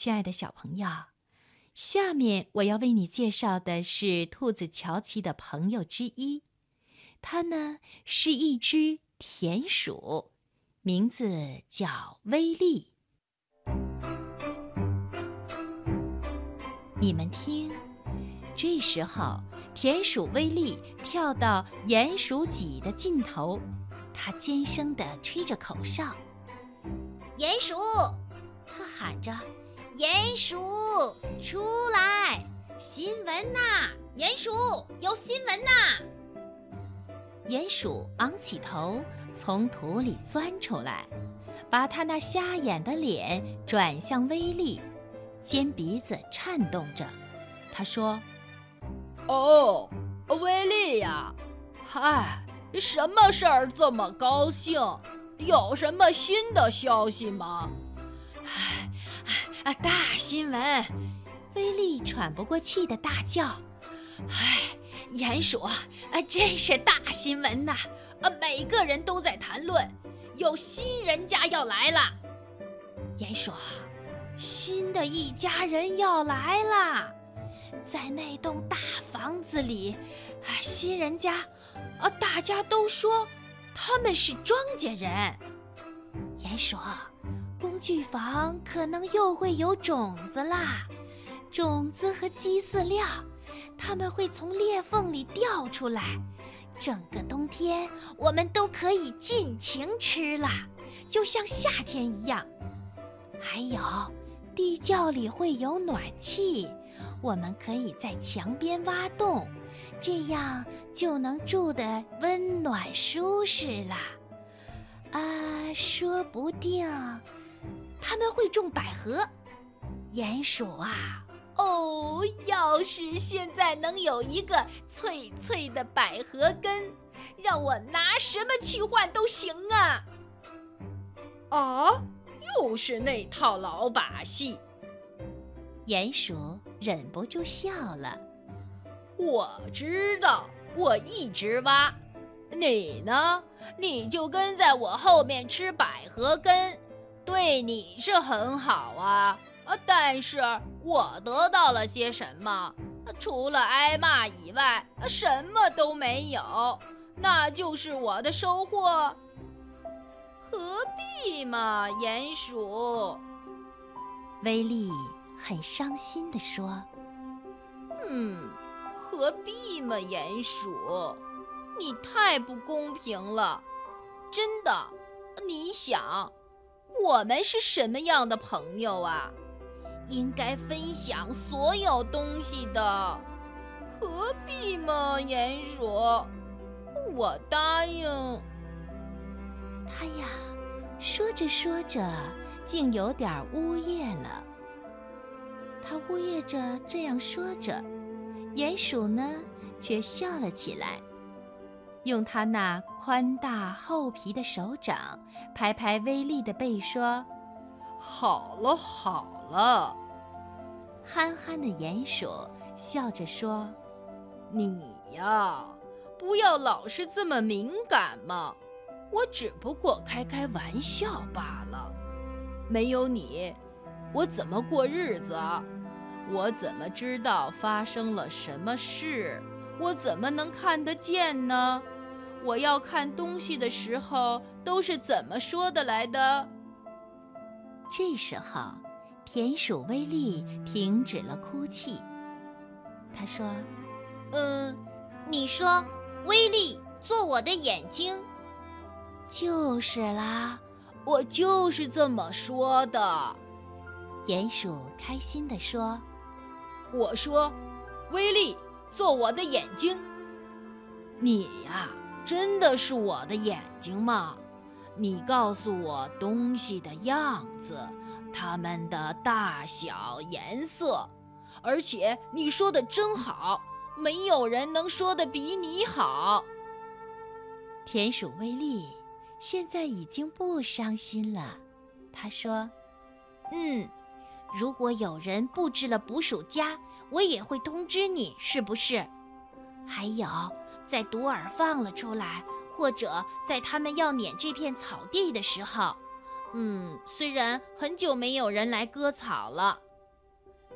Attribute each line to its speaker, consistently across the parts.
Speaker 1: 亲爱的小朋友，下面我要为你介绍的是兔子乔奇的朋友之一，它呢是一只田鼠，名字叫威利。你们听，这时候田鼠威利跳到鼹鼠脊的尽头，他尖声地吹着口哨。
Speaker 2: 鼹鼠，他喊着：“鼹鼠，出来！新闻呐！鼹鼠，有新闻呐！”
Speaker 1: 鼹鼠昂起头，从土里钻出来，把他那瞎眼的脸转向威利。尖鼻子颤动着，他说：“
Speaker 3: 哦，威利呀，嗨，什么事儿这么高兴？有什么新的消息吗？”“，
Speaker 2: 啊，大新闻！”
Speaker 1: 威利喘不过气的大叫：“
Speaker 2: 哎，鼹鼠，啊，这是大新闻呐！啊，每个人都在谈论，有新人家要来了。”
Speaker 1: 鼹鼠。新的一家人要来啦，在那栋大房子里，啊，新人家，啊，大家都说他们是庄稼人。鼹鼠，工具房可能又会有种子啦，种子和鸡饲料，他们会从裂缝里掉出来，整个冬天我们都可以尽情吃啦，就像夏天一样。还有。地窖里会有暖气，我们可以在墙边挖洞，这样就能住得温暖舒适啦。啊，说不定他们会种百合。鼹鼠啊，
Speaker 2: 哦，要是现在能有一个脆脆的百合根，让我拿什么去换都行啊！
Speaker 3: 啊？又是那套老把戏，
Speaker 1: 鼹鼠忍不住笑了。
Speaker 3: 我知道，我一直挖，你呢？你就跟在我后面吃百合根，对你是很好啊。啊，但是我得到了些什么？除了挨骂以外，什么都没有。那就是我的收获。何必嘛，鼹鼠。
Speaker 1: 威利很伤心地说：“
Speaker 3: 嗯，何必嘛，鼹鼠，你太不公平了，真的。你想，我们是什么样的朋友啊？应该分享所有东西的。何必嘛，鼹鼠？我答应。”
Speaker 1: 他呀，说着说着，竟有点呜咽了。他呜咽着这样说着，鼹鼠呢，却笑了起来，用他那宽大厚皮的手掌拍拍威利的背，说：“
Speaker 3: 好了好了。”
Speaker 1: 憨憨的鼹鼠笑着说：“
Speaker 3: 你呀，不要老是这么敏感嘛。”我只不过开开玩笑罢了，没有你，我怎么过日子？我怎么知道发生了什么事？我怎么能看得见呢？我要看东西的时候都是怎么说的来的？
Speaker 1: 这时候，田鼠威利停止了哭泣。他说：“
Speaker 2: 嗯，你说，威利做我的眼睛。”
Speaker 1: 就是啦，
Speaker 3: 我就是这么说的。
Speaker 1: 鼹鼠开心地说：“
Speaker 3: 我说，威力做我的眼睛。你呀，真的是我的眼睛吗？你告诉我东西的样子，它们的大小、颜色，而且你说的真好，没有人能说的比你好。”
Speaker 1: 田鼠威利。现在已经不伤心了，他说：“
Speaker 2: 嗯，如果有人布置了捕鼠夹，我也会通知你，是不是？还有，在独耳放了出来，或者在他们要撵这片草地的时候，嗯，虽然很久没有人来割草了，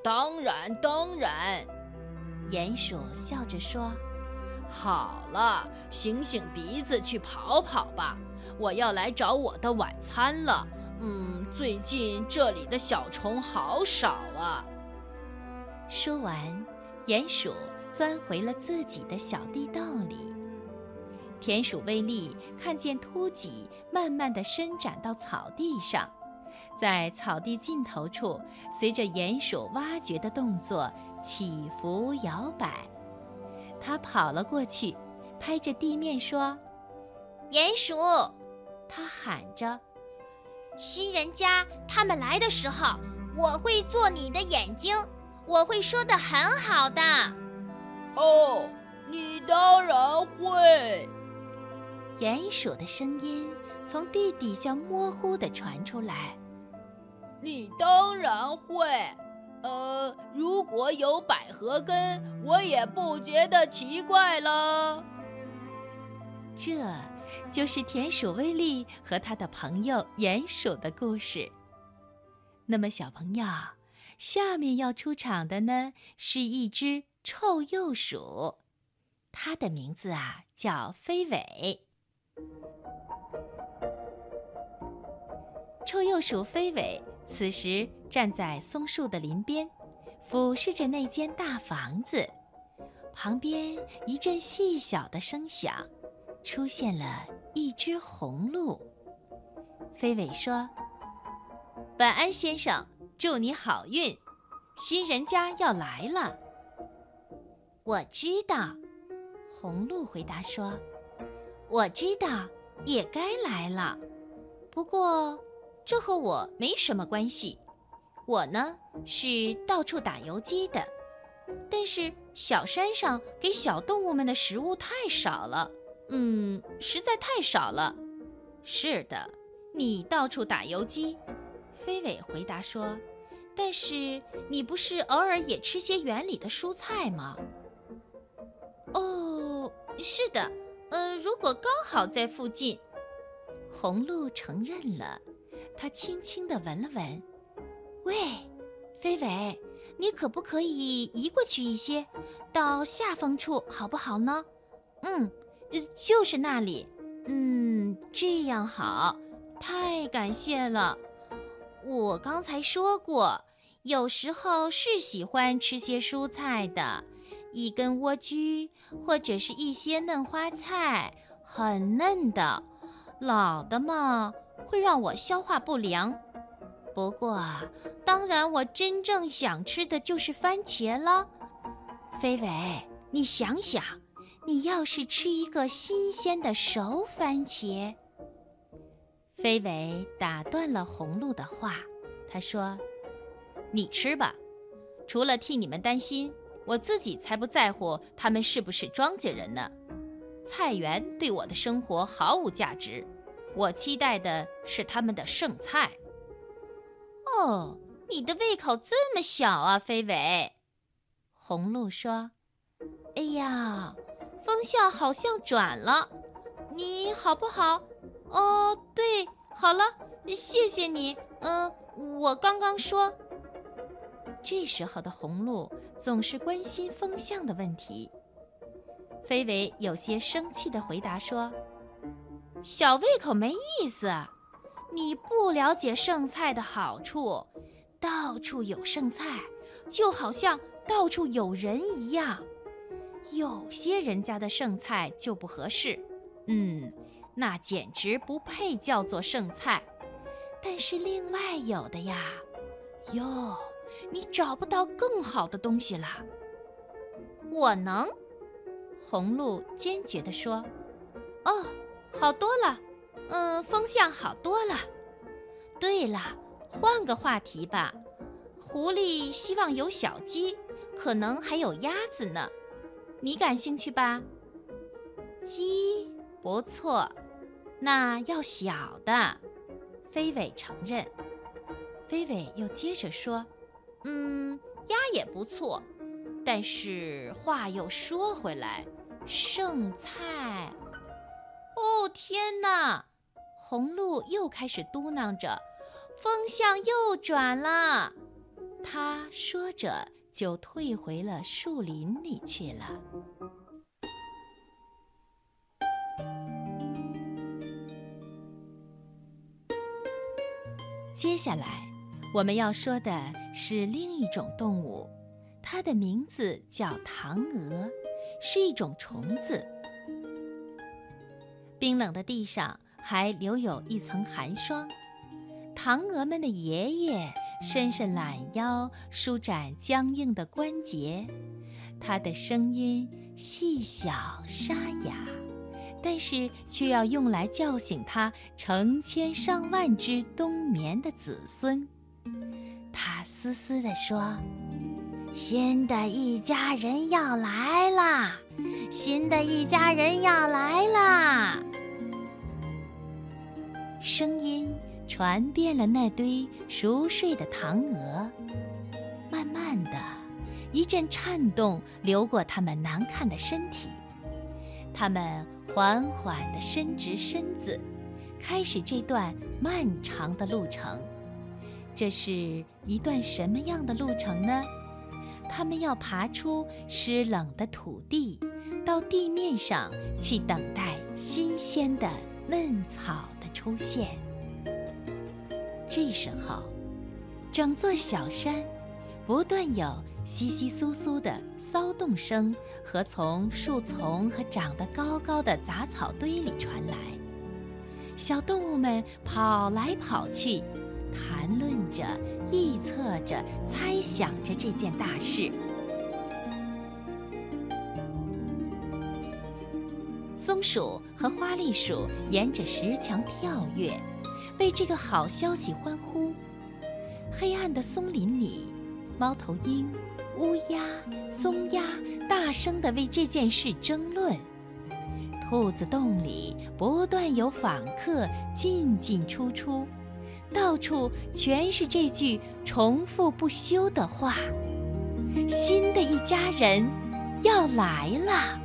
Speaker 3: 当然，当然。
Speaker 2: 鼹鼠笑着说：“
Speaker 3: 好了，醒醒鼻子，去跑跑吧。我要来找我的晚餐了。嗯，最近这里的小虫好少啊。”
Speaker 2: 说完，鼹鼠钻回了自己的小地洞里。田鼠威利看见秃脊慢慢地伸展到草地上，在草地尽头处，随着鼹鼠挖掘的动作起伏摇摆。他跑了过去，拍着地面说：“
Speaker 1: 鼹鼠！”
Speaker 2: 他喊着：“
Speaker 1: 新人家他们来的时候，我会做你的眼睛，我会说的很好的。”
Speaker 3: 哦，你当然会。
Speaker 2: 鼹鼠的声音从地底下模糊的传出来：“
Speaker 3: 你当然会，呃，如果有百合根，我也不觉得奇怪了。”
Speaker 2: 这，就是田鼠威利和他的朋友鼹鼠的故事。那么，小朋友，下面要出场的呢，是一只臭鼬鼠，它的名字啊叫飞尾。臭鼬鼠飞尾此时站在松树的林边，俯视着那间大房子。旁边一阵细小的声响，出现了一只红鹿。飞尾说：“晚安，先生，祝你好运，新人家要来了。”
Speaker 1: 我知道，
Speaker 2: 红鹿回答说。
Speaker 1: 我知道，也该来了。不过，这和我没什么关系。我呢是到处打游击的，但是小山上给小动物们的食物太少了，嗯，实在太少了。
Speaker 2: 是的，你到处打游击。飞尾回答说：“但是你不是偶尔也吃些园里的蔬菜吗？”
Speaker 1: 哦，是的。呃，如果刚好在附近，
Speaker 2: 红鹿承认了。他轻轻地闻了闻，
Speaker 1: 喂，飞尾，你可不可以移过去一些，到下风处，好不好呢？嗯，就是那里。嗯，这样好，太感谢了。我刚才说过，有时候是喜欢吃些蔬菜的。一根莴苣，或者是一些嫩花菜，很嫩的，老的嘛会让我消化不良。不过，当然我真正想吃的就是番茄了。飞伟，你想想，你要是吃一个新鲜的熟番茄。
Speaker 2: 飞尾打断了红鹿的话，他说：“你吃吧，除了替你们担心。”我自己才不在乎他们是不是庄稼人呢。菜园对我的生活毫无价值，我期待的是他们的剩菜。
Speaker 1: 哦，你的胃口这么小啊，飞尾。
Speaker 2: 红鹿说：“
Speaker 1: 哎呀，风向好像转了，你好不好？哦，对，好了，谢谢你。嗯，我刚刚说。”
Speaker 2: 这时候的红鹿总是关心风向的问题。飞尾有些生气地回答说：“
Speaker 1: 小胃口没意思，你不了解剩菜的好处。到处有剩菜，就好像到处有人一样。有些人家的剩菜就不合适，嗯，那简直不配叫做剩菜。但是另外有的呀，哟。”你找不到更好的东西了。
Speaker 2: 我能，红鹿坚决地说：“
Speaker 1: 哦，好多了，嗯，风向好多了。对了，换个话题吧。狐狸希望有小鸡，可能还有鸭子呢。你感兴趣吧？鸡不错，那要小的。”飞尾承认。飞尾又接着说。嗯，鸭也不错，但是话又说回来，剩菜……哦天哪！红鹿又开始嘟囔着：“风向又转了。”
Speaker 2: 他说着，就退回了树林里去了。接下来，我们要说的是另一种动物，它的名字叫唐鹅，是一种虫子。冰冷的地上还留有一层寒霜，唐鹅们的爷爷伸伸懒腰，舒展僵硬的关节，它的声音细小沙哑。但是却要用来叫醒他成千上万只冬眠的子孙。他嘶嘶地说：“新的一家人要来啦！新的一家人要来啦！”声音传遍了那堆熟睡的唐鹅。慢慢的，一阵颤动流过它们难看的身体，它们。缓缓地伸直身子，开始这段漫长的路程。这是一段什么样的路程呢？他们要爬出湿冷的土地，到地面上去等待新鲜的嫩草的出现。这时候，整座小山不断有。窸窸窣窣的骚动声和从树丛和长得高高的杂草堆里传来，小动物们跑来跑去，谈论着、臆测着、猜想着这件大事。松鼠和花栗鼠沿着石墙跳跃，为这个好消息欢呼。黑暗的松林里，猫头鹰。乌鸦、松鸦大声地为这件事争论。兔子洞里不断有访客进进出出，到处全是这句重复不休的话：“新的一家人要来了。”